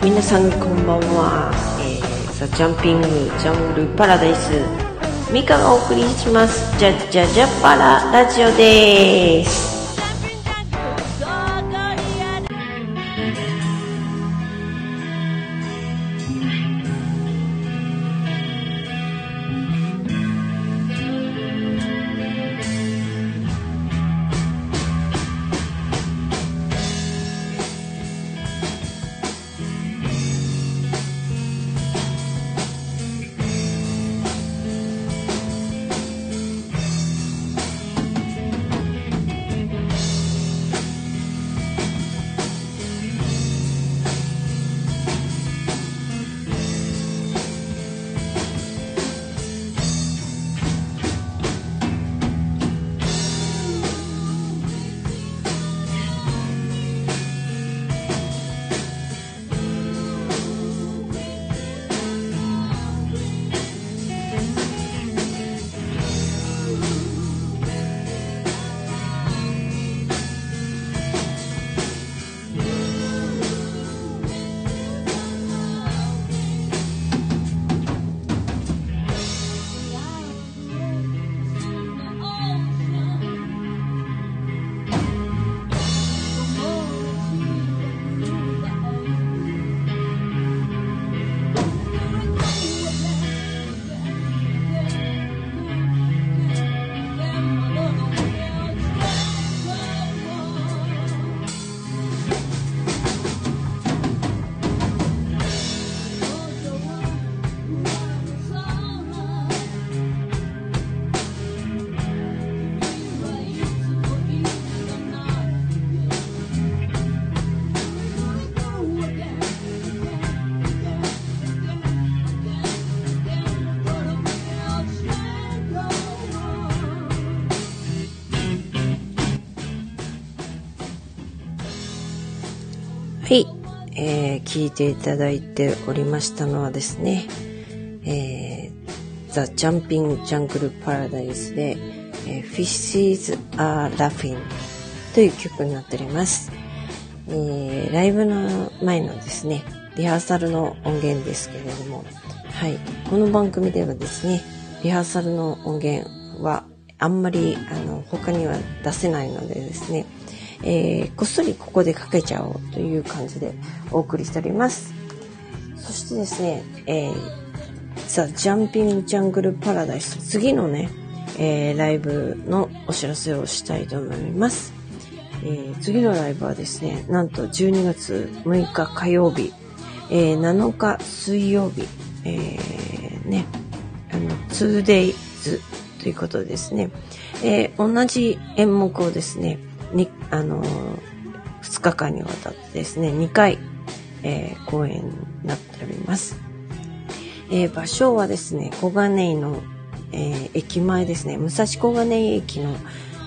皆さんこんばんは。えー、ザ・ジャンピング・ジャングル・パラダイス、ミカがお送りします。じゃじゃじゃパララジオです。はい、えー、聞いていただいておりましたのはですね、えー、ザ・ジャンピング・ジャングル・パラダイスで、えー、Fishes Are Laughing という曲になっております。えー、ライブの前のですね、リハーサルの音源ですけれども、はい、この番組ではですね、リハーサルの音源はあんまりあの他には出せないのでですね、えー、こっそりここでかけちゃおうという感じでお送りしております。そしてですね、えー、ザ・ジャンピング・ジャングル・パラダイス、次のね、えー、ライブのお知らせをしたいと思います。えー、次のライブはですね、なんと12月6日火曜日、えー、7日水曜日、えー、ね、あの、2days ということですね、えー、同じ演目をですね、に、あのー、2日間にわたってですね、2回、えー、公演になっております。えー、場所はですね、小金井の、えー、駅前ですね、武蔵小金井駅の、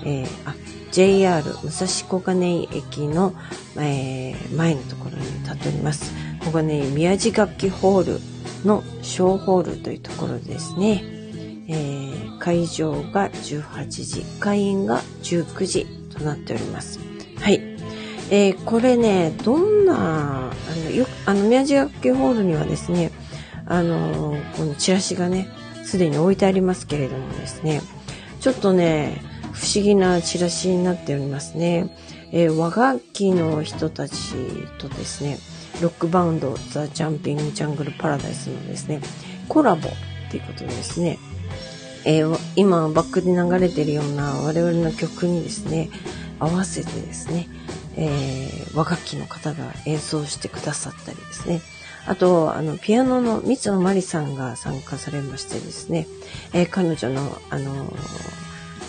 えー、あ、JR 武蔵小金井駅の、えー、前のところに立っております。小金井宮地楽器ホールの小ホールというところですね。えー、会場が18時、開演が19時となっております。はい。えー、これね、どんな、あの、よく、あの、宮地楽器ホールにはですね、あの、このチラシがね、すでに置いてありますけれどもですね、ちょっとね、不思議なチラシになっておりますね。えー、和楽器の人たちとですね、ロックバンド、ザ・ジャンピング・ジャングル・パラダイスのですね、コラボっていうことですね、えー、今バックで流れてるような我々の曲にですね、合わせてですね、えー、和楽器の方が演奏してくださったりですね。あと、あの、ピアノの三野真理さんが参加されましてですね、えー、彼女の、あの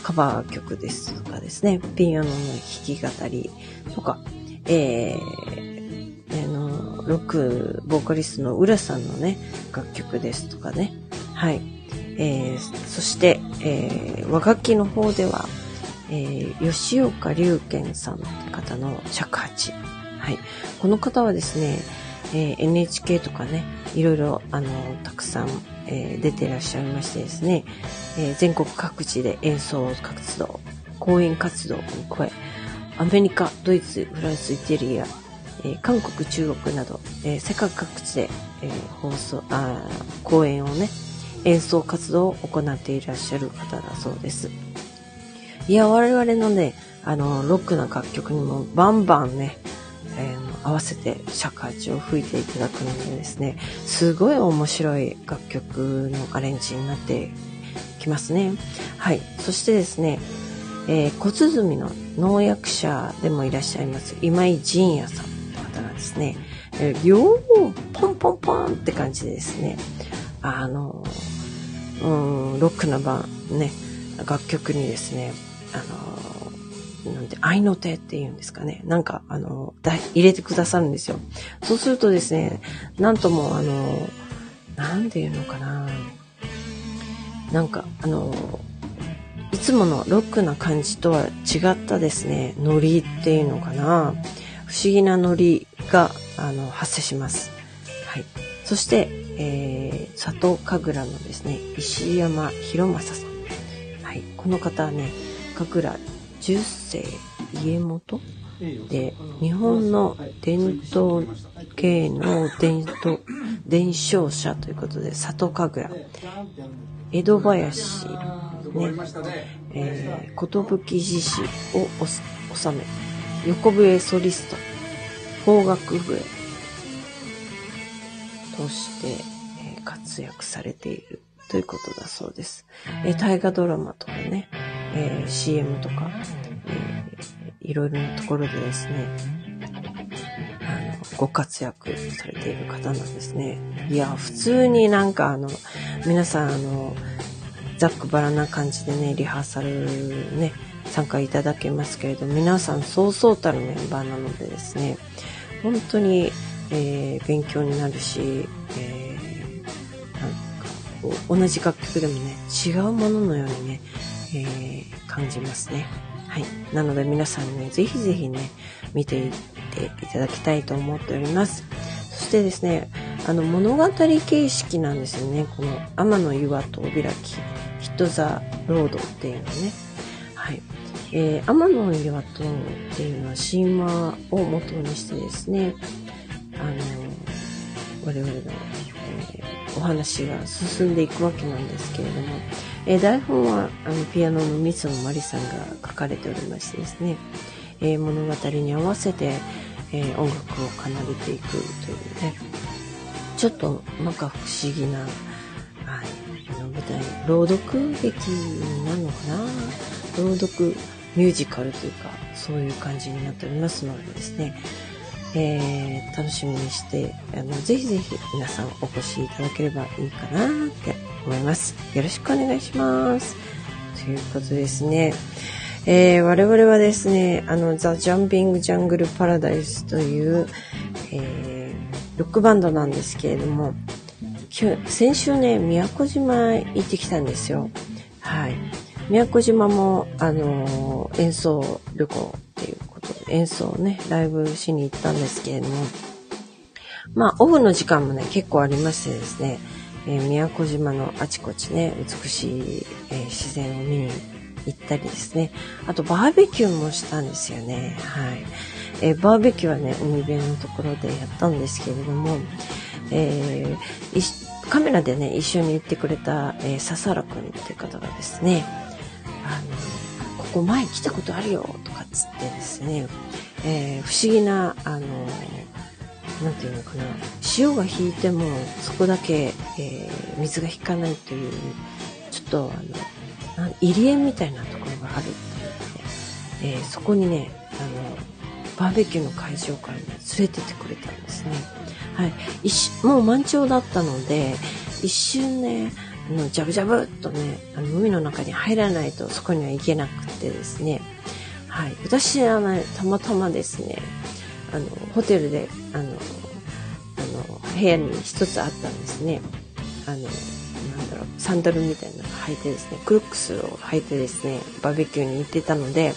カバー曲ですとかですね、ピアノの弾き語りとか、えー、あの、ロックボーカリストの浦さんのね、楽曲ですとかね、はい。えー、そして、えー、和楽器の方では、えー、吉岡龍賢さんって方の尺八。はい。この方はですね、えー、NHK とかね、いろいろ、あの、たくさん、えー、出てらっしゃいましてですね、えー、全国各地で演奏活動、講演活動に加え、アメリカ、ドイツ、フランス、イタリア、えー、韓国、中国など、えー、世界各地で、えー、放送、あ公演をね、演奏活動を行っていらっしゃる方だそうです。いや、我々のね、あの、ロックな楽曲にもバンバンね、えー、合わせて尺八を吹いていただくのでですね、すごい面白い楽曲のアレンジになってきますね。はい。そしてですね、えー、小鼓の農薬者でもいらっしゃいます今井仁也さんという方がですね、えー、両ポンポンポンって感じでですね、あの、うん、ロックな版ね、楽曲にですね、あの、なんて、愛の手っていうんですかね。なんか、あの、だ入れてくださるんですよ。そうするとですね、なんとも、あの、なんていうのかな。なんか、あの、いつものロックな感じとは違ったですね、ノリっていうのかな。不思議なノリが、あの、発生します。はい。そして、えー、佐藤神楽のですね、石山博正さん。はい。この方はね、神楽十世家元で、日本の伝統芸能伝統、伝承者ということで、里神楽。江戸林ね、えー、寿寺市を収め、横笛ソリスト、邦楽笛として、活躍されているということだそうです。えー、大河ドラマとかね、えー、CM とか、えー、いろいろなところでですね、あの、ご活躍されている方なんですね。いや、普通になんかあの、皆さんあの、ざっくばらな感じでね、リハーサルね、参加いただけますけれど、皆さんそうそうたるメンバーなのでですね、本当に、えー、勉強になるし、えー、こう、同じ楽曲でもね、違うもののようにね、えー、感じますね。はい。なので皆さんね、ぜひぜひね、見ていっていただきたいと思っております。そしてですね、あの物語形式なんですよね。この天の岩とお開き。ヒット・ザ・ロードっていうのね。はい。えー、天の岩戸っていうのは神話を元にしてですね、あの、我々の、お話が進んでいくわけなんですけれども、えー、台本はあのピアノの三野真理さんが書かれておりましてですね、えー、物語に合わせて、えー、音楽を奏でていくというね、ちょっとなんか不思議な、はい、あの舞台、朗読劇なのかな？朗読ミュージカルというか、そういう感じになっておりますのでですね、えー、楽しみにして、あの、ぜひぜひ皆さんお越しいただければいいかなって思います。よろしくお願いします。ということですね。えー、我々はですね、あの、ザ・ジャンピング・ジャングル・パラダイスという、えー、ロックバンドなんですけれども、先週ね、宮古島へ行ってきたんですよ。はい。宮古島も、あのー、演奏旅行、演奏をね、ライブしに行ったんですけれども、まあ、オフの時間もね、結構ありましてですね、えー、宮古島のあちこちね、美しい、えー、自然を見に行ったりですね。あと、バーベキューもしたんですよね。はい。えー、バーベキューはね、海辺のところでやったんですけれども、えー、カメラでね、一緒に行ってくれた、えー、笹原くんっていう方がですね、あの、ここ前来たことあるよ、とかっつってですね、えー、不思議な、あの、なんていうのかな、潮が引いてもそこだけ、えー、水が引かないという、ちょっとあの、入り江みたいなところがあるっていうので、えー、そこにね、あの、バーベキューの会場からね、連れてってくれたんですね。はい。一もう満潮だったので、一瞬ね、の、ジャブジャブっとね、あの、海の中に入らないとそこには行けなくてですね、はい。私はね、たまたまですね、あの、ホテルで、あの、部屋に一つあったんですね。あの、なんだろう、サンダルみたいなの履いてですね、クロックスを履いてですね、バーベキューに行ってたので、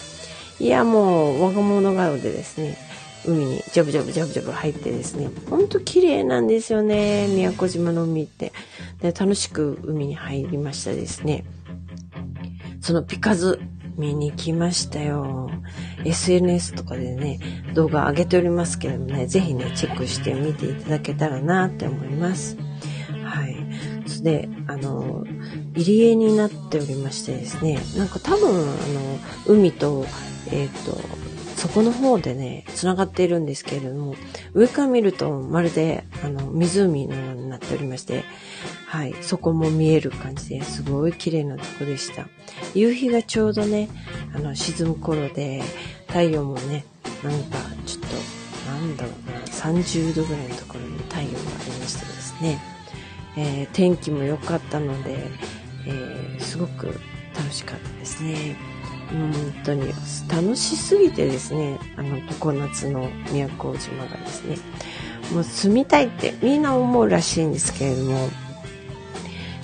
いや、もう、我が物顔でですね、海にジャブジャブジャブジャブ入ってですね、ほんと綺麗なんですよね、宮古島の海って。で、楽しく海に入りましたですね。そのピカズ見に来ましたよ。SNS とかでね、動画上げておりますけれどもね、ぜひね、チェックしてみていただけたらなって思います。はい。それで、あの、入り江になっておりましてですね、なんか多分、あの、海と、えっ、ー、と、そこの方でね、繋がっているんですけれども、上から見るとまるで、あの、湖のようになっておりまして、はい、そこも見える感じですごい綺麗なとこでした。夕日がちょうどね、あの、沈む頃で、太陽もね、なんか、ちょっと、なんだろうな、30度ぐらいのところに太陽がありましてですね、えー、天気も良かったので、えー、すごく楽しかったですね。本当に楽しすぎてですね、あの、常夏の宮古島がですね、もう住みたいってみんな思うらしいんですけれども、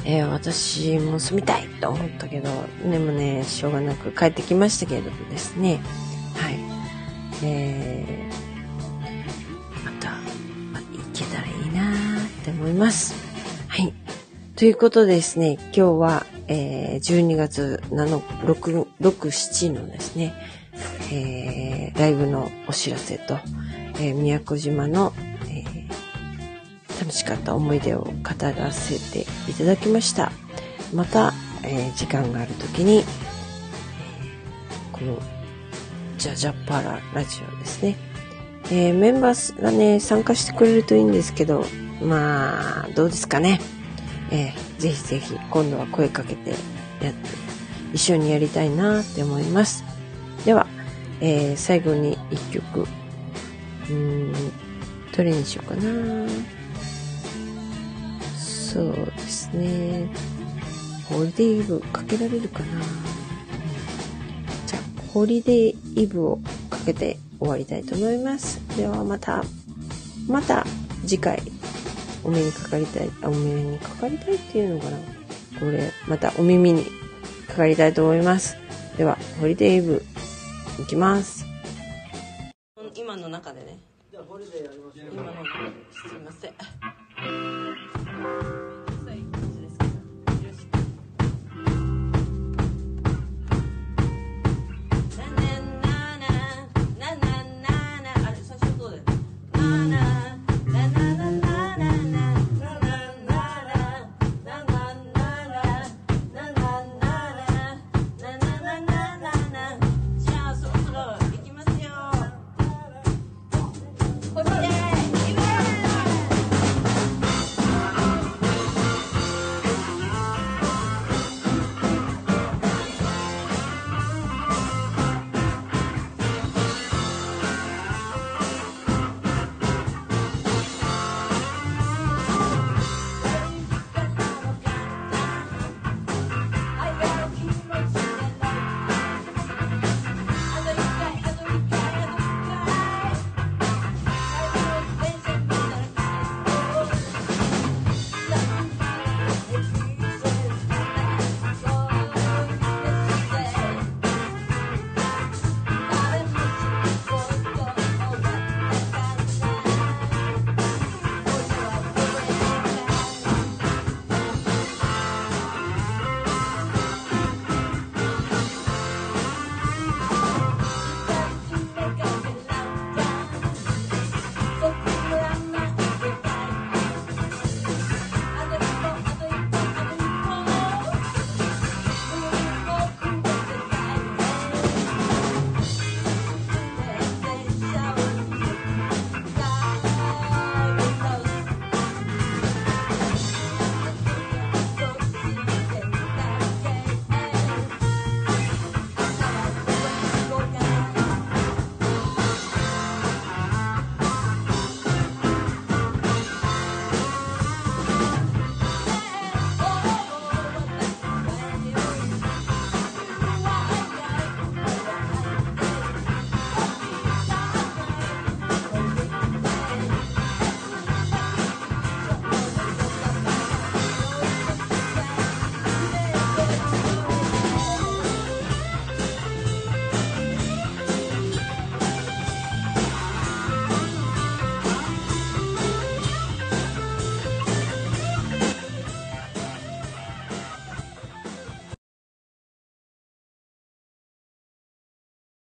えー、私も住みたいと思ったけど、でもね、しょうがなく帰ってきましたけれどもですね、はい。えー、また、ま行けたらいいなーって思います。はい。ということでですね、今日は、えー、12月7、6、6、7のですね、えー、ライブのお知らせと、えー、宮古島の、えー、楽しかった思い出を語らせていただきました。また、えー、時間がある時に、えー、この、ジャジャパララジオですね。えー、メンバーがね、参加してくれるといいんですけど、まあ、どうですかね。えー、ぜひぜひ今度は声かけてやって一緒にやりたいなって思います。では、えー、最後に一曲、うん、どれにしようかなそうですね。ホリデーイブかけられるかなじゃあ、ホリデーイブをかけて終わりたいと思います。ではまた、また次回お目にかかりたい、あ、お目にかかりたいっていうのかな？これ、またお耳にかかりたいと思います。では、ホリデイブ、いきます。